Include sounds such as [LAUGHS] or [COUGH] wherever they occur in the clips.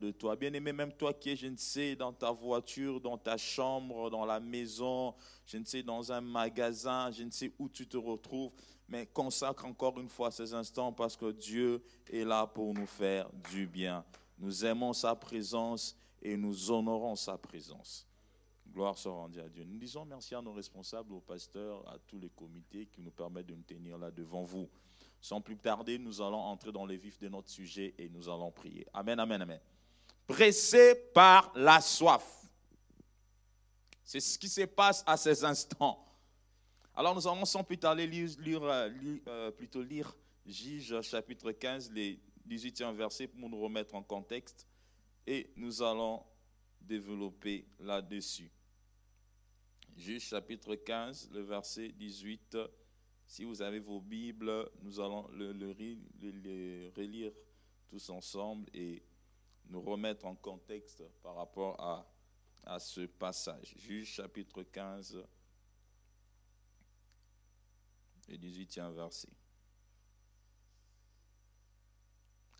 de toi. Bien-aimé, même toi qui es, je ne sais, dans ta voiture, dans ta chambre, dans la maison, je ne sais, dans un magasin, je ne sais où tu te retrouves, mais consacre encore une fois ces instants parce que Dieu est là pour nous faire du bien. Nous aimons sa présence et nous honorons sa présence. Gloire soit rendue à Dieu. Nous disons merci à nos responsables, aux pasteurs, à tous les comités qui nous permettent de nous tenir là devant vous. Sans plus tarder, nous allons entrer dans les vifs de notre sujet et nous allons prier. Amen, amen, amen. Pressé par la soif. C'est ce qui se passe à ces instants. Alors nous allons sans plus tarder euh, euh, plutôt lire Juge chapitre 15, les 18e versets pour nous remettre en contexte et nous allons développer là-dessus. Juge chapitre 15, le verset 18. Si vous avez vos Bibles, nous allons le, relire tous ensemble et nous remettre en contexte par rapport à, à ce passage. Juge chapitre 15, le 18e verset.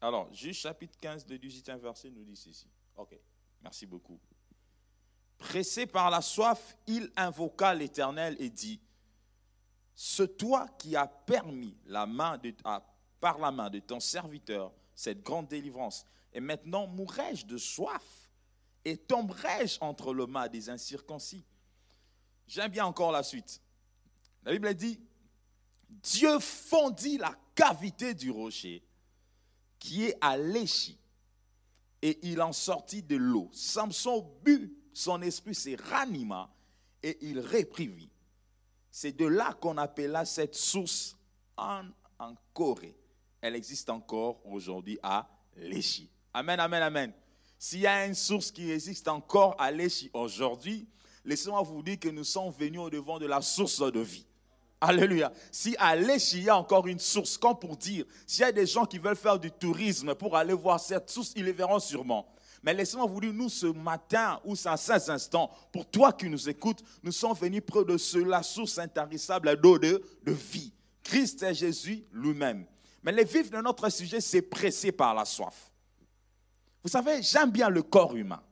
Alors, Juge chapitre 15, le 18e verset nous dit ceci. Ok, merci beaucoup. Pressé par la soif, il invoqua l'Éternel et dit, Ce toi qui as permis la main de, par la main de ton serviteur cette grande délivrance, et maintenant mourrai-je de soif et tomberai-je entre le mât des incirconcis? J'aime bien encore la suite. La Bible dit, Dieu fondit la cavité du rocher qui est à l'échi et il en sortit de l'eau. Samson but, son esprit se ranima et il réprimit. C'est de là qu'on appela cette source en, en Corée. Elle existe encore aujourd'hui à Léchi. Amen, amen, amen. S'il y a une source qui existe encore à Léchi aujourd'hui, laissez-moi vous dire que nous sommes venus au devant de la source de vie. Alléluia. Si à Léchi, il y a encore une source, comme pour dire, s'il y a des gens qui veulent faire du tourisme pour aller voir cette source, ils les verront sûrement. Mais laissez-moi vous dire, nous, ce matin, ou à ces instants, pour toi qui nous écoutes, nous sommes venus près de cela, source intarissable d'eau de, de vie. Christ est Jésus lui-même. Mais les vifs de notre sujet, c'est pressé par la soif. Vous savez, j'aime bien le corps humain.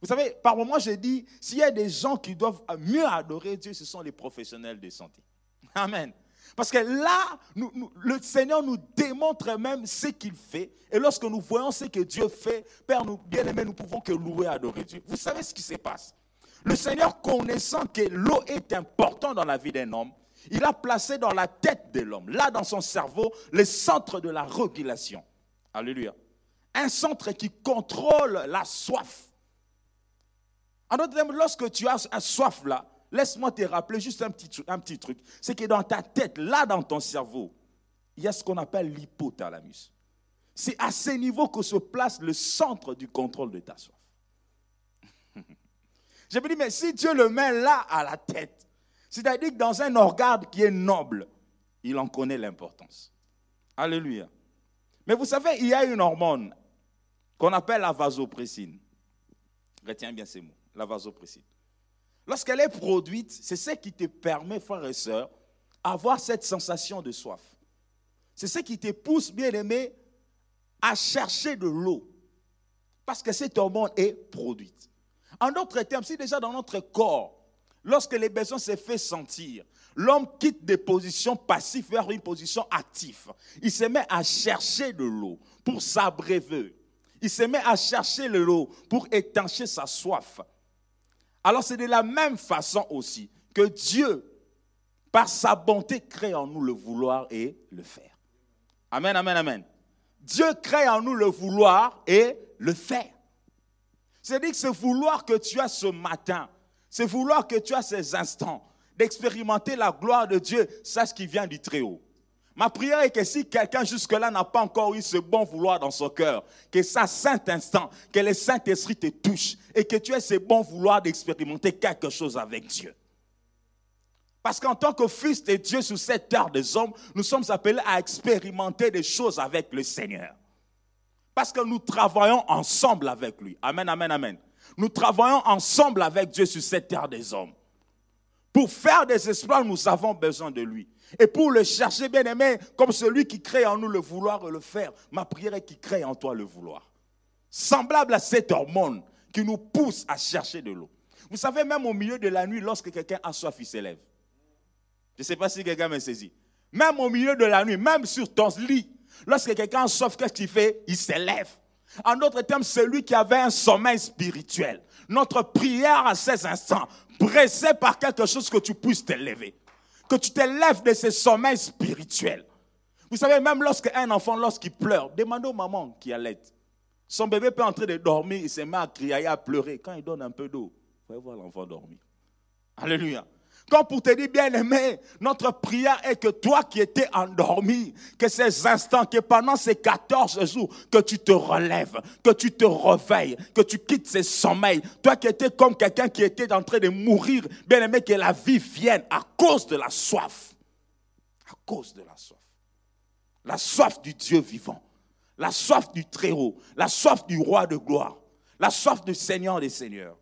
Vous savez, par moments, je dis, s'il y a des gens qui doivent mieux adorer Dieu, ce sont les professionnels de santé. [LAUGHS] Amen. Parce que là, le Seigneur nous démontre même ce qu'il fait. Et lorsque nous voyons ce que Dieu fait, Père, nous bien-aimés, nous pouvons que louer et adorer Dieu. Vous savez ce qui se passe? Le Seigneur, connaissant que l'eau est importante dans la vie d'un homme, il a placé dans la tête de l'homme, là dans son cerveau, le centre de la régulation. Alléluia. Un centre qui contrôle la soif en d'autres termes, lorsque tu as un soif là, laisse-moi te rappeler juste un petit, un petit truc. C'est que dans ta tête, là dans ton cerveau, il y a ce qu'on appelle l'hypothalamus. C'est à ce niveau que se place le centre du contrôle de ta soif. [LAUGHS] Je me dis, mais si Dieu le met là à la tête, c'est-à-dire que dans un organe qui est noble, il en connaît l'importance. Alléluia. Mais vous savez, il y a une hormone qu'on appelle la vasopressine. Retiens bien ces mots la vasopressine. Lorsqu'elle est produite, c'est ce qui te permet, frères et sœurs, avoir cette sensation de soif. C'est ce qui te pousse, bien aimé, à chercher de l'eau. Parce que cette hormone est produite. En d'autres termes, si déjà dans notre corps, lorsque les besoins se fait sentir, l'homme quitte des positions passives vers une position active, il se met à chercher de l'eau pour s'abreuver. Il se met à chercher de l'eau pour étancher sa soif. Alors c'est de la même façon aussi que Dieu, par sa bonté, crée en nous le vouloir et le faire. Amen, amen, amen. Dieu crée en nous le vouloir et le faire. C'est-à-dire que ce vouloir que tu as ce matin, ce vouloir que tu as ces instants d'expérimenter la gloire de Dieu, c'est ce qui vient du Très-Haut. Ma prière est que si quelqu'un jusque-là n'a pas encore eu ce bon vouloir dans son cœur, que ça, saint instant, que le Saint-Esprit te touche et que tu aies ce bon vouloir d'expérimenter quelque chose avec Dieu. Parce qu'en tant que fils de Dieu sur cette terre des hommes, nous sommes appelés à expérimenter des choses avec le Seigneur. Parce que nous travaillons ensemble avec lui. Amen, amen, amen. Nous travaillons ensemble avec Dieu sur cette terre des hommes. Pour faire des espoirs, nous avons besoin de lui. Et pour le chercher, bien aimé, comme celui qui crée en nous le vouloir et le faire, ma prière est qu'il crée en toi le vouloir. semblable à cette hormone qui nous pousse à chercher de l'eau. Vous savez, même au milieu de la nuit, lorsque quelqu'un a soif, il s'élève. Je ne sais pas si quelqu'un me saisit. Même au milieu de la nuit, même sur ton lit, lorsque quelqu'un a soif, qu'est-ce qu'il fait? Il s'élève. En d'autres termes, celui qui avait un sommeil spirituel. Notre prière à ces instants, pressé par quelque chose que tu puisses t'élever. Que tu t'élèves de ce sommeil spirituel. Vous savez, même lorsqu'un enfant, lorsqu'il pleure, demandez aux mamans qui allaitent. Son bébé peut entrer de dormir, il se met à crier, à pleurer. Quand il donne un peu d'eau, vous pouvez voir l'enfant dormir. Alléluia. Comme pour te dire, bien aimé, notre prière est que toi qui étais endormi, que ces instants, que pendant ces 14 jours, que tu te relèves, que tu te réveilles, que tu quittes ces sommeils. Toi qui étais comme quelqu'un qui était en train de mourir, bien aimé, que la vie vienne à cause de la soif. À cause de la soif. La soif du Dieu vivant. La soif du Très-Haut. La soif du Roi de gloire. La soif du Seigneur des Seigneurs.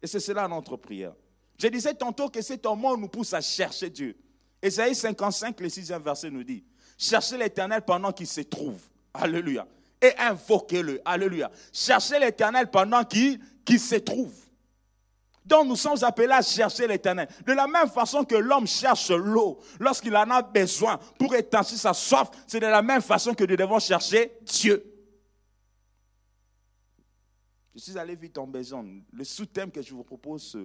Et c'est cela notre prière. Je disais tantôt que cet homme nous pousse à chercher Dieu. Ésaïe 55, le sixième verset nous dit, cherchez l'éternel pendant qu'il se trouve. Alléluia. Et invoquez-le. Alléluia. Cherchez l'éternel pendant qu'il se trouve. Donc nous sommes appelés à chercher l'éternel. De la même façon que l'homme cherche l'eau lorsqu'il en a besoin pour étancher sa soif, c'est de la même façon que nous devons chercher Dieu. Je suis allé vite en besoin. Le sous-thème que je vous propose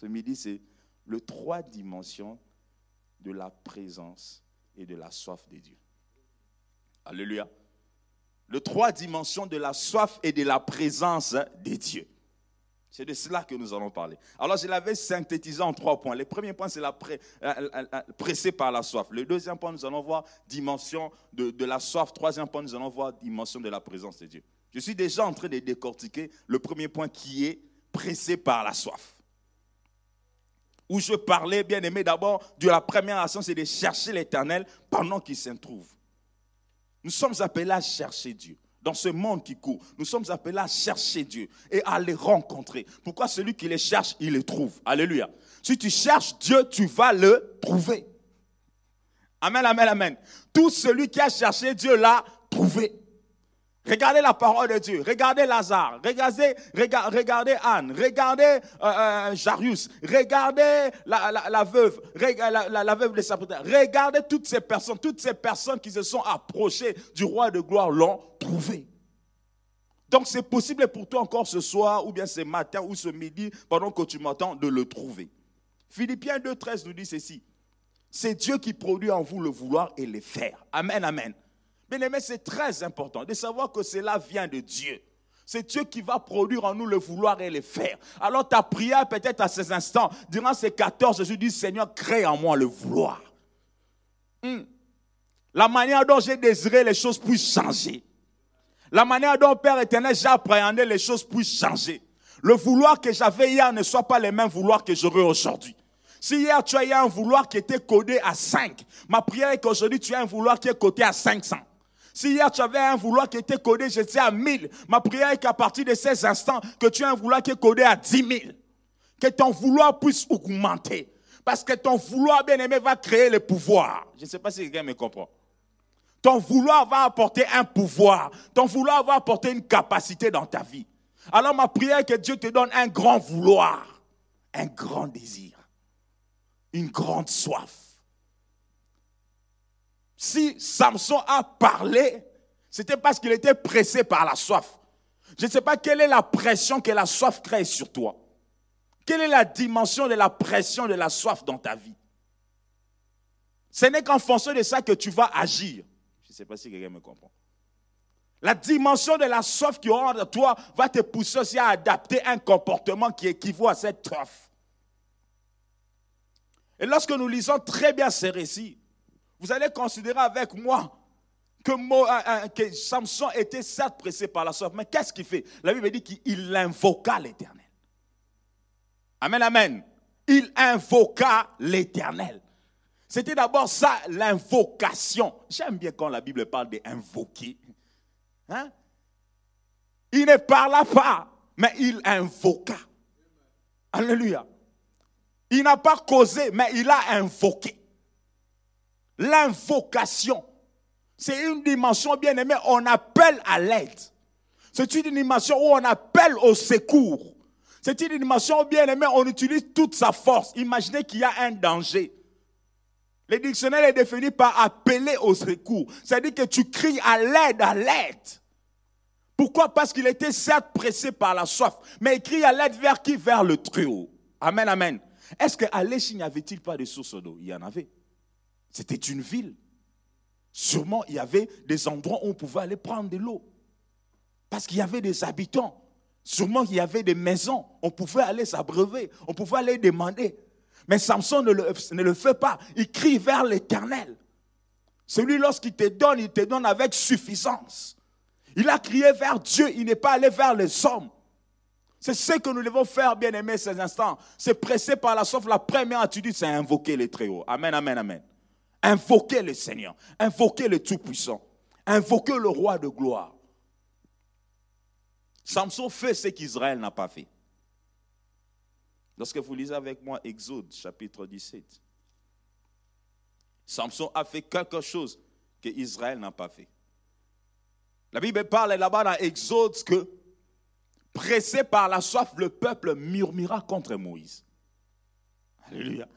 ce, midi, c'est le trois dimensions de la présence et de la soif de Dieu. Alléluia. Le trois dimensions de la soif et de la présence de Dieu. C'est de cela que nous allons parler. Alors, je l'avais synthétisé en trois points. Le premier point, c'est la euh, euh, euh, pressé par la soif. Le deuxième point, nous allons voir dimension de, de la soif. Troisième point, nous allons voir dimension de la présence de Dieu. Je suis déjà en train de décortiquer le premier point qui est pressé par la soif où je parlais, bien aimé, d'abord de la première action, c'est de chercher l'éternel pendant qu'il s'en trouve. Nous sommes appelés à chercher Dieu. Dans ce monde qui court, nous sommes appelés à chercher Dieu et à les rencontrer. Pourquoi celui qui les cherche, il les trouve? Alléluia. Si tu cherches Dieu, tu vas le trouver. Amen, amen, amen. Tout celui qui a cherché Dieu l'a trouvé. Regardez la parole de Dieu. Regardez Lazare. Regardez, regardez Anne. Regardez euh, euh, Jarius. Regardez la, veuve. La, veuve de Sapotin. Regardez toutes ces personnes. Toutes ces personnes qui se sont approchées du roi de gloire l'ont trouvé. Donc c'est possible pour toi encore ce soir, ou bien ce matin, ou ce midi, pendant que tu m'entends, de le trouver. Philippiens 2.13 nous dit ceci. C'est Dieu qui produit en vous le vouloir et le faire. Amen, amen. Bien aimé, c'est très important de savoir que cela vient de Dieu. C'est Dieu qui va produire en nous le vouloir et le faire. Alors ta prière peut-être à ces instants, durant ces 14 je dis Seigneur, crée en moi le vouloir. Hmm. La manière dont j'ai désiré les choses puissent changer. La manière dont Père éternel j'ai appréhendé les choses puissent changer. Le vouloir que j'avais hier ne soit pas le même vouloir que j'aurai aujourd'hui. Si hier tu as eu un vouloir qui était codé à 5, ma prière est qu'aujourd'hui tu as un vouloir qui est codé à 500. Si hier tu avais un vouloir qui était codé, je sais, à 1000, ma prière est qu'à partir de ces instants, que tu aies un vouloir qui est codé à 10 000. Que ton vouloir puisse augmenter. Parce que ton vouloir, bien aimé, va créer le pouvoir. Je ne sais pas si quelqu'un me comprend. Ton vouloir va apporter un pouvoir. Ton vouloir va apporter une capacité dans ta vie. Alors ma prière est que Dieu te donne un grand vouloir, un grand désir, une grande soif si Samson a parlé, c'était parce qu'il était pressé par la soif. Je ne sais pas quelle est la pression que la soif crée sur toi. Quelle est la dimension de la pression de la soif dans ta vie? Ce n'est qu'en fonction de ça que tu vas agir. Je ne sais pas si quelqu'un me comprend. La dimension de la soif qui aura de toi va te pousser aussi à adapter un comportement qui équivaut à cette soif. Et lorsque nous lisons très bien ces récits, vous allez considérer avec moi que, euh, euh, Samson était certes pressé par la soif, mais qu'est-ce qu'il fait? La Bible dit qu'il invoqua l'Éternel. Amen, amen. Il invoqua l'Éternel. C'était d'abord ça, l'invocation. J'aime bien quand la Bible parle d'invoquer. Hein? Il ne parla pas, mais il invoqua. Alléluia. Il n'a pas causé, mais il a invoqué. L'invocation, c'est une dimension bien aimée. On appelle à l'aide. C'est une dimension où on appelle au secours. C'est une dimension bien aimée, on utilise toute sa force. Imaginez qu'il y a un danger. Le dictionnaire est défini par appeler au secours. C'est-à-dire que tu cries à l'aide, à l'aide. Pourquoi? Parce qu'il était certes pressé par la soif, mais il crie à l'aide vers qui? Vers le Très-Haut. Amen, amen. Est-ce qu'à l'Échine, n'y avait-il pas de source d'eau? Il y en avait. C'était une ville. Sûrement, il y avait des endroits où on pouvait aller prendre de l'eau. Parce qu'il y avait des habitants. Sûrement qu'il y avait des maisons. On pouvait aller s'abreuver. On pouvait aller demander. Mais Samson ne le, fait pas. Il crie vers l'éternel. Celui, lorsqu'il te donne, il te donne avec suffisance. Il a crié vers Dieu. Il n'est pas allé vers les hommes. C'est ce que nous devons faire, bien aimés, ces instants. C'est presser par la soif. La première attitude, c'est invoquer les très hauts. Amen, amen, amen. Invoquer le Seigneur. Invoquer le Tout-Puissant. Invoquer le Roi de gloire. Samson fait ce qu'Israël n'a pas fait. Lorsque vous lisez avec moi Exode chapitre 17, Samson a fait quelque chose que Israël n'a pas fait. La Bible parle là-bas dans Exode que, pressé par la soif, le peuple murmura contre Moïse. Alléluia.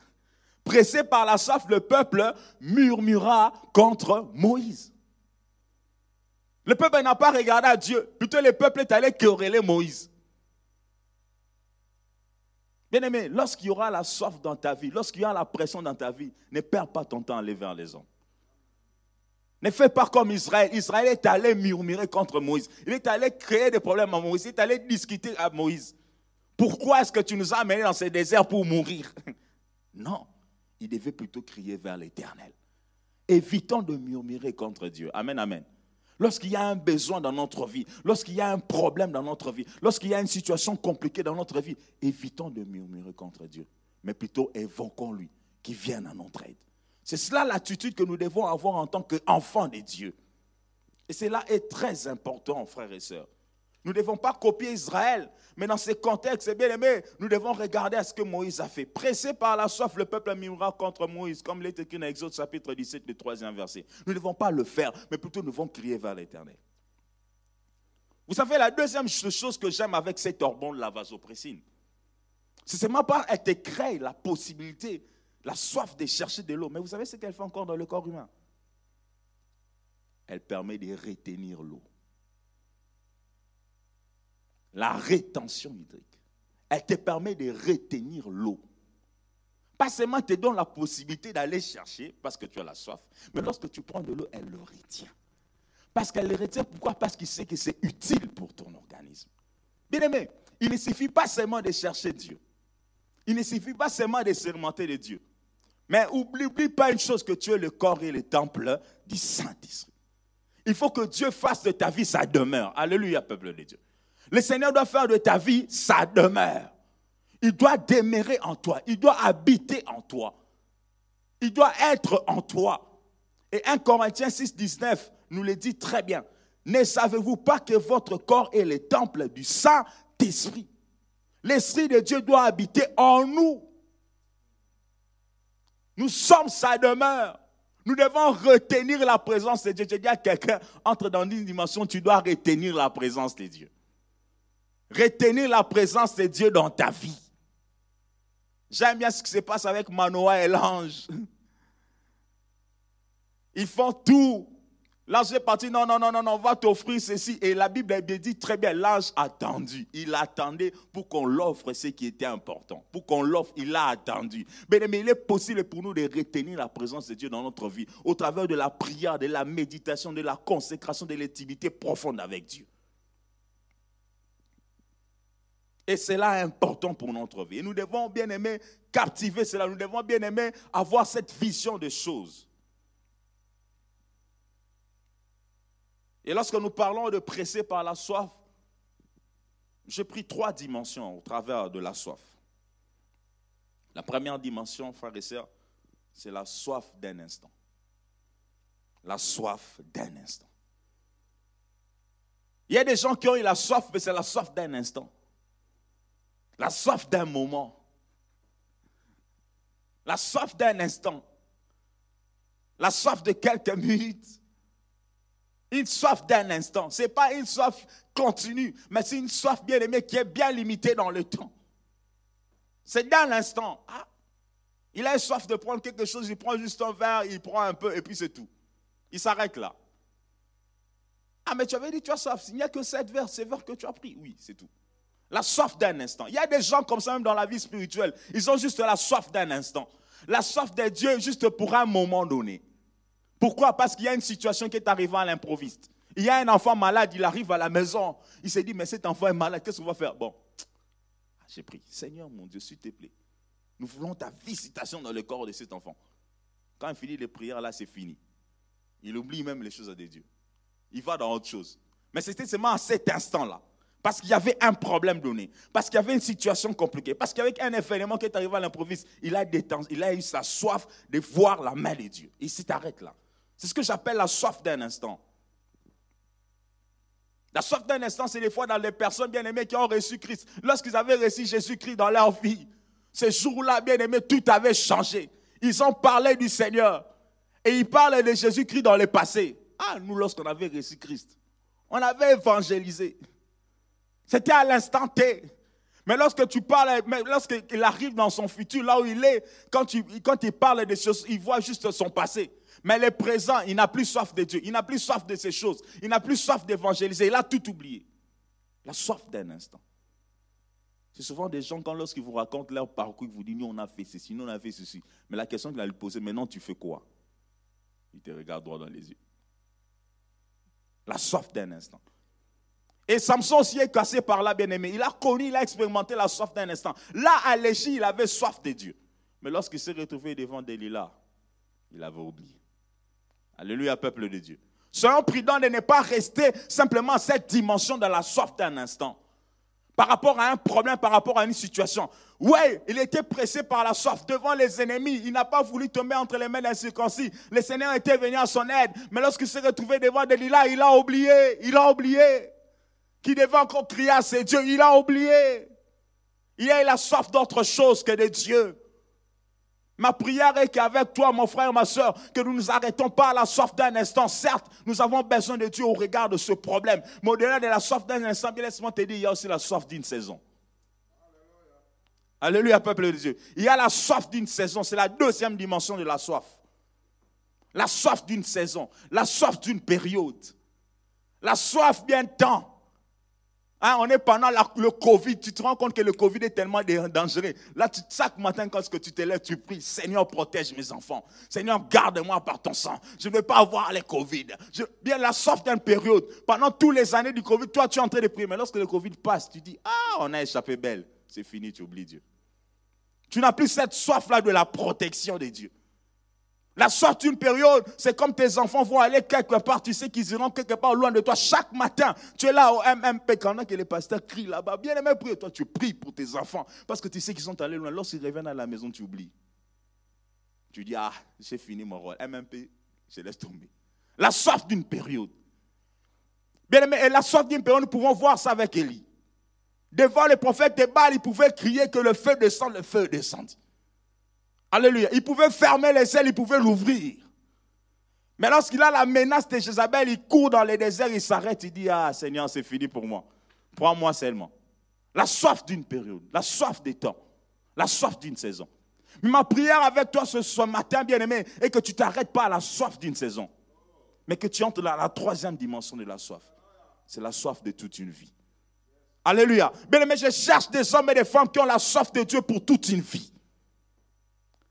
Pressé par la soif, le peuple murmura contre Moïse. Le peuple n'a pas regardé à Dieu. Plutôt, le peuple est allé quereller Moïse. Bien-aimé, lorsqu'il y aura la soif dans ta vie, lorsqu'il y aura la pression dans ta vie, ne perds pas ton temps à aller vers les hommes. Ne fais pas comme Israël. Israël est allé murmurer contre Moïse. Il est allé créer des problèmes à Moïse. Il est allé discuter à Moïse. Pourquoi est-ce que tu nous as amenés dans ce désert pour mourir? [LAUGHS] Non, il devait plutôt crier vers l'Éternel. Évitons de murmurer contre Dieu. Amen, amen. Lorsqu'il y a un besoin dans notre vie, lorsqu'il y a un problème dans notre vie, lorsqu'il y a une situation compliquée dans notre vie, évitons de murmurer contre Dieu, mais plutôt évoquons-lui, qui vienne à notre aide. C'est cela l'attitude que nous devons avoir en tant qu'enfants de Dieu. Et cela est très important, frères et sœurs. Nous ne devons pas copier Israël, mais dans ce contexte, bien aimé, nous devons regarder à ce que Moïse a fait. Pressé par la soif, le peuple murmura contre Moïse, comme l'est écrit dans Exode chapitre 17, le troisième verset. Nous ne devons pas le faire, mais plutôt nous devons crier vers l'Éternel. Vous savez, la deuxième chose que j'aime avec cet orbon de la vasopressine, c'est seulement pas elle te crée la possibilité, la soif de chercher de l'eau. Mais vous savez ce qu'elle fait encore dans le corps humain? Elle permet de retenir l'eau la rétention hydrique. Elle te permet de retenir l'eau. Pas seulement te donne la possibilité d'aller chercher parce que tu as la soif, mais lorsque tu prends de l'eau, elle le retient. Parce qu'elle le retient, pourquoi? Parce qu'il sait que c'est utile pour ton organisme. Bien aimé, il ne suffit pas seulement de chercher Dieu. Il ne suffit pas seulement de sermenter de Dieu. Mais oublie, oublie pas une chose que tu es le corps et le temple du Saint-Esprit. Il faut que Dieu fasse de ta vie sa demeure. Alléluia, peuple de Dieu. Le Seigneur doit faire de ta vie sa demeure. Il doit demeurer en toi. Il doit habiter en toi. Il doit être en toi. Et 1 Corinthiens 6, 19 nous le dit très bien. Ne savez-vous pas que votre corps est le temple du Saint-Esprit? L'Esprit de Dieu doit habiter en nous. Nous sommes sa demeure. Nous devons retenir la présence de Dieu. Je dis à quelqu'un, entre dans une dimension, tu dois retenir la présence de Dieu retenir la présence de Dieu dans ta vie. J'aime bien ce qui se passe avec Manoah et l'ange. Ils font tout. L'ange est parti, non, non, non, non, on va t'offrir ceci. Et la Bible dit très bien, l'ange attendu. Il attendait pour qu'on l'offre ce qui était important. Pour qu'on l'offre, il a attendu. Mais il est possible pour nous de retenir la présence de Dieu dans notre vie au travers de la prière, de la méditation, de la consécration, de l'intimité profonde avec Dieu. Et cela est important pour notre vie. Et nous devons bien aimer captiver cela. Nous devons bien aimer avoir cette vision des choses. Et lorsque nous parlons de presser par la soif, j'ai pris trois dimensions au travers de la soif. La première dimension, frères et sœurs, c'est la soif d'un instant. La soif d'un instant. Il y a des gens qui ont eu la soif, mais c'est la soif d'un instant. La soif d'un moment. La soif d'un instant. La soif de quelques minutes. Une soif d'un instant. Ce n'est pas une soif continue, mais c'est une soif bien aimée qui est bien limitée dans le temps. C'est d'un instant. Ah, il a soif de prendre quelque chose, il prend juste un verre, il prend un peu et puis c'est tout. Il s'arrête là. Ah, mais tu avais dit tu as soif. Il n'y a que sept verres, c'est verres que tu as pris. Oui, c'est tout. La soif d'un instant. Il y a des gens comme ça même dans la vie spirituelle. Ils ont juste la soif d'un instant. La soif de Dieu juste pour un moment donné. Pourquoi? Parce qu'il y a une situation qui est arrivée à l'improviste. Il y a un enfant malade, il arrive à la maison. Il s'est dit, mais cet enfant est malade, qu'est-ce qu'on va faire? Bon, j'ai pris. Seigneur mon Dieu, s'il te plaît, nous voulons ta visitation dans le corps de cet enfant. Quand il finit les prières, là, c'est fini. Il oublie même les choses de Dieu. Il va dans autre chose. Mais c'était seulement à cet instant-là. Parce qu'il y avait un problème donné. Parce qu'il y avait une situation compliquée. Parce qu'avec un événement qui est arrivé à l'improviste, il, a il a eu sa soif de voir la main de Dieu. Il s'est arrêté là. C'est ce que j'appelle la soif d'un instant. La soif d'un instant, c'est des fois dans les personnes bien aimées qui ont reçu Christ. Lorsqu'ils avaient reçu Jésus-Christ dans leur vie, ce jour-là, bien aimé, tout avait changé. Ils ont parlé du Seigneur. Et ils parlent de Jésus-Christ dans le passé. Ah, nous, lorsqu'on avait reçu Christ, on avait évangélisé. C'était à l'instant T. Mais lorsque tu parles, lorsqu'il arrive dans son futur, là où il est, quand, tu, quand il parle des choses, il voit juste son passé. Mais le présent, il n'a plus soif de Dieu, il n'a plus soif de ces choses, il n'a plus soif d'évangéliser, il a tout oublié. La soif d'un instant. C'est souvent des gens, quand lorsqu'ils vous racontent leur parcours, ils vous disent, nous on a fait ceci, nous on a fait ceci. Mais la question qu'il a lui poser, maintenant tu fais quoi? Il te regarde droit dans les yeux. La soif d'un instant. Et Samson aussi est cassé par là, bien-aimé. Il a connu, il a expérimenté la soif d'un instant. Là, à l'échelle, il avait soif de Dieu. Mais lorsqu'il s'est retrouvé devant Delilah, il avait oublié. Alléluia, peuple de Dieu. Soyons prudents de ne pas rester simplement cette dimension de la soif d'un instant. Par rapport à un problème, par rapport à une situation. Oui, il était pressé par la soif devant les ennemis. Il n'a pas voulu tomber entre les mains d'un circoncis. Le Seigneur était venu à son aide. Mais lorsqu'il s'est retrouvé devant Delilah, il a oublié. Il a oublié qui devait encore crier à ses dieux. Il a oublié. Il a eu la soif d'autre chose que de Dieu. Ma prière est qu'avec toi, mon frère, ma soeur, que nous ne nous arrêtons pas à la soif d'un instant. Certes, nous avons besoin de Dieu au regard de ce problème. Mais au-delà de la soif d'un instant, bien laisse-moi te dire, il y a aussi la soif d'une saison. Alléluia, peuple de Dieu. Il y a la soif d'une saison. C'est la deuxième dimension de la soif. La soif d'une saison. La soif d'une période. La soif bien temps. Hein, on est pendant le Covid, tu te rends compte que le Covid est tellement dangereux. Là, chaque matin, quand tu te lèves, tu pries, Seigneur, protège mes enfants. Seigneur, garde-moi par ton sang. Je ne veux pas avoir le Covid. bien, la soif d'une période. Pendant toutes les années du Covid, toi, tu es en train de prier. Mais lorsque le Covid passe, tu dis, ah, on a échappé belle. C'est fini, tu oublies Dieu. Tu n'as plus cette soif-là de la protection de Dieu. La soif d'une période, c'est comme tes enfants vont aller quelque part, tu sais qu'ils iront quelque part loin de toi. Chaque matin, tu es là au MMP, pendant que les pasteurs crient là-bas, bien aimé, prie. Toi, tu pries pour tes enfants, parce que tu sais qu'ils sont allés loin. Lorsqu'ils reviennent à la maison, tu oublies. Tu dis, ah, j'ai fini mon rôle. MMP, je laisse tomber. La soif d'une période. Bien aimé, et la soif d'une période, nous pouvons voir ça avec Élie. Devant le prophète de Baal, il pouvait crier que le feu descend, le feu descendit. Alléluia. Il pouvait fermer les ailes, il pouvait l'ouvrir. Mais lorsqu'il a la menace de Jézabel, il court dans les déserts, il s'arrête, il dit, ah Seigneur, c'est fini pour moi. Prends-moi seulement. La soif d'une période, la soif des temps, la soif d'une saison. Ma prière avec toi ce, matin, bien-aimé, est que tu t'arrêtes pas à la soif d'une saison, mais que tu entres dans la troisième dimension de la soif. C'est la soif de toute une vie. Alléluia. Bien-aimé, je cherche des hommes et des femmes qui ont la soif de Dieu pour toute une vie.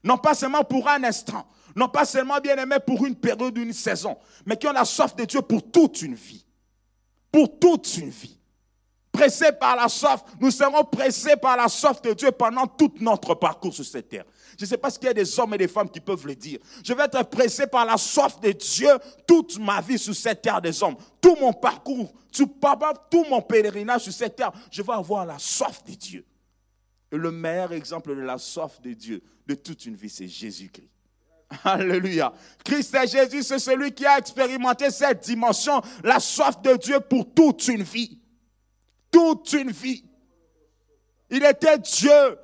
Non pas seulement pour un instant, non pas seulement bien aimé pour une période, une saison, mais qui ont la soif de Dieu pour toute une vie. Pour toute une vie. Pressés par la soif, nous serons pressés par la soif de Dieu pendant tout notre parcours sur cette terre. Je ne sais pas ce qu'il y a des hommes et des femmes qui peuvent le dire. Je vais être pressé par la soif de Dieu toute ma vie sur cette terre des hommes. Tout mon parcours, tout, tout mon pèlerinage sur cette terre, je vais avoir la soif de Dieu. Et le meilleur exemple de la soif de Dieu de toute une vie, c'est Jésus-Christ. Alléluia. Christ et Jésus, c'est celui qui a expérimenté cette dimension, la soif de Dieu pour toute une vie. Toute une vie. Il était Dieu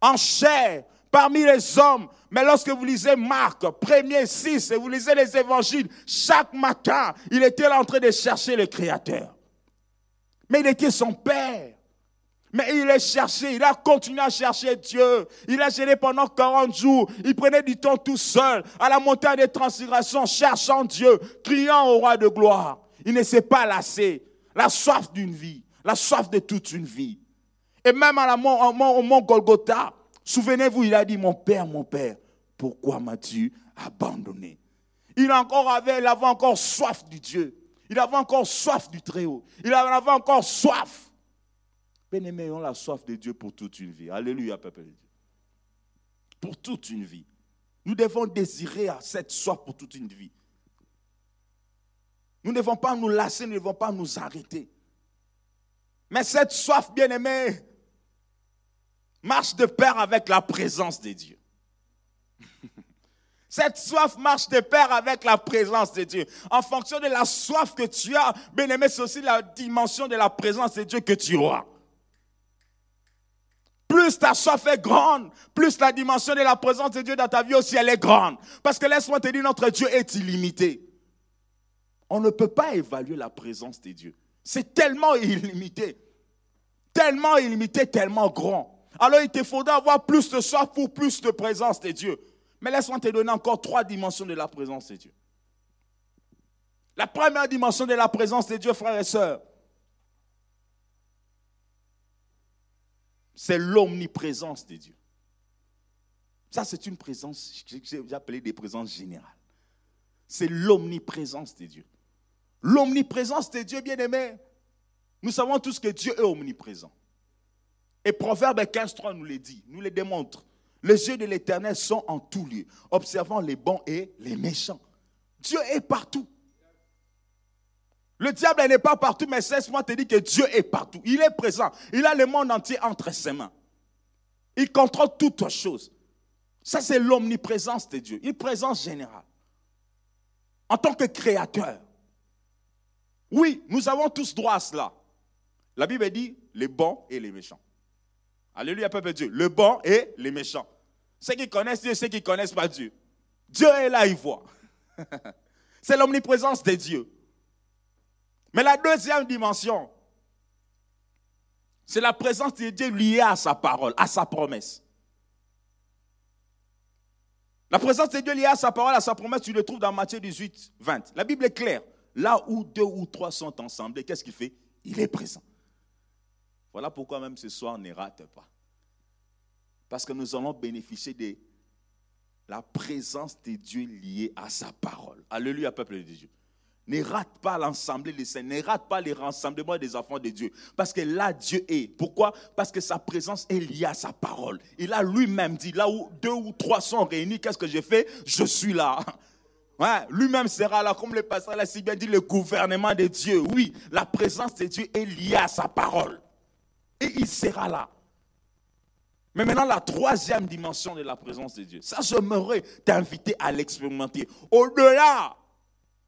en chair, parmi les hommes. Mais lorsque vous lisez Marc, premier 6, et vous lisez les évangiles, chaque matin, il était en train de chercher le Créateur. Mais il était son Père. Mais il a cherché, il a continué à chercher Dieu. Il a gêné pendant 40 jours. Il prenait du temps tout seul, à la montagne des transfigurations, cherchant Dieu, criant au roi de gloire. Il ne s'est pas lassé. La soif d'une vie, la soif de toute une vie. Et même à la, au mont Golgotha, souvenez-vous, il a dit, mon Père, mon Père, pourquoi m'as-tu abandonné? Il, encore avait, il avait encore soif du Dieu. Il avait encore soif du Très-Haut. Il avait encore soif Bien-aimés, ayons la soif de Dieu pour toute une vie. Alléluia, peuple de Dieu. Pour toute une vie. Nous devons désirer cette soif pour toute une vie. Nous ne devons pas nous lasser, nous ne devons pas nous arrêter. Mais cette soif, bien-aimée, marche de pair avec la présence de Dieu. [LAUGHS] Cette soif marche de pair avec la présence de Dieu. En fonction de la soif que tu as, bien-aimé, c'est aussi la dimension de la présence de Dieu que tu auras plus ta soif est grande, plus la dimension de la présence de Dieu dans ta vie aussi, elle est grande. Parce que laisse-moi te dire, notre Dieu est illimité. On ne peut pas évaluer la présence de Dieu. C'est tellement illimité. Tellement illimité, tellement grand. Alors il te faudra avoir plus de soif pour plus de présence de Dieu. Mais laisse-moi te donner encore trois dimensions de la présence de Dieu. La première dimension de la présence de Dieu, frères et sœurs, c'est l'omniprésence de Dieu. Ça, c'est une présence, j'ai appelé des présences générales. C'est l'omniprésence de Dieu. L'omniprésence de Dieu, bien aimé, nous savons tous que Dieu est omniprésent. Et Proverbe 15.3 nous le dit, nous le démontre. Les yeux de l'Éternel sont en tout lieu, observant les bons et les méchants. Dieu est partout. Le diable n'est pas partout, mais cesse-moi te dire que Dieu est partout. Il est présent. Il a le monde entier entre ses mains. Il contrôle toutes choses. Ça, c'est l'omniprésence de Dieu, une présence générale. En tant que créateur. Oui, nous avons tous droit à cela. La Bible dit les bons et les méchants. Alléluia, peuple de Dieu. Le bon et les méchants. Ceux qui connaissent Dieu, ceux qui ne connaissent pas Dieu. Dieu est là, il voit. [LAUGHS] c'est l'omniprésence de Dieu. Mais la deuxième dimension, c'est la présence de Dieu liée à sa parole, à sa promesse. La présence de Dieu liée à sa parole, à sa promesse, tu le trouves dans Matthieu 18, 20. La Bible est claire. Là où deux ou trois sont ensemble, qu'est-ce qu'il fait? Il est présent. Voilà pourquoi même ce soir, ne rate pas. Parce que nous allons bénéficier de la présence de Dieu liée à sa parole. Alléluia, peuple de Dieu. Ne rate pas l'ensemble des saints, ne rate pas les rassemblements des enfants de Dieu. Parce que là, Dieu est. Pourquoi? Parce que sa présence est liée à sa parole. Il a lui-même dit, là où deux ou trois sont réunis, qu'est-ce que j'ai fait Je suis là. [LAUGHS] Lui-même sera là, comme le pasteur l'a si bien dit, le gouvernement de Dieu. Oui, la présence de Dieu est liée à sa parole. Et il sera là. Mais maintenant, la troisième dimension de la présence de Dieu, ça, j'aimerais t'inviter à l'expérimenter. Au-delà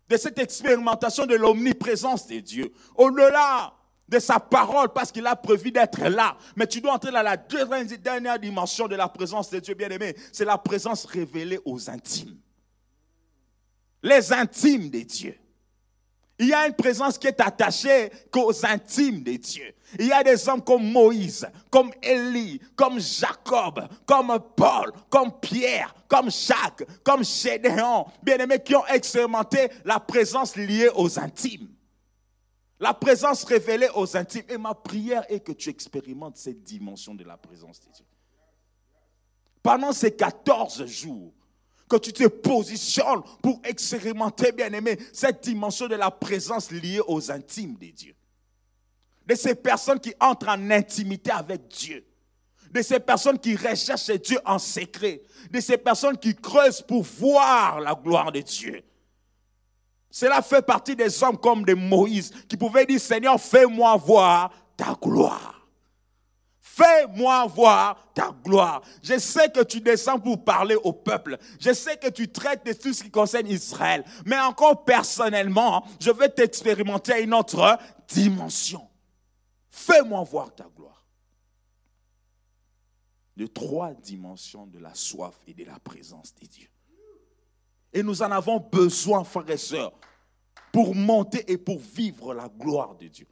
de cette expérimentation de l'omniprésence de Dieu, au-delà de sa parole, parce qu'il a prévu d'être là. Mais tu dois entrer dans la dernière dimension de la présence de Dieu, bien-aimé. C'est la présence révélée aux intimes. Les intimes de Dieu. Il y a une présence qui est attachée qu'aux intimes de Dieu. Il y a des hommes comme Moïse, comme Élie, comme Jacob, comme Paul, comme Pierre, comme Jacques, comme Gédéon, bien-aimés qui ont expérimenté la présence liée aux intimes. La présence révélée aux intimes. Et ma prière est que tu expérimentes cette dimension de la présence de Dieu. Pendant ces 14 jours, que tu te positionnes pour expérimenter, bien-aimé, cette dimension de la présence liée aux intimes de Dieu. De ces personnes qui entrent en intimité avec Dieu. De ces personnes qui recherchent Dieu en secret. De ces personnes qui creusent pour voir la gloire de Dieu. Cela fait partie des hommes comme de Moïse qui pouvaient dire, Seigneur, fais-moi voir ta gloire. Fais-moi voir ta gloire. Je sais que tu descends pour parler au peuple. Je sais que tu traites de tout ce qui concerne Israël. Mais encore personnellement, je vais t'expérimenter à une autre dimension. Fais-moi voir ta gloire. de trois dimensions de la soif et de la présence de Dieu. Et nous en avons besoin, frères et sœurs, pour monter et pour vivre la gloire de Dieu.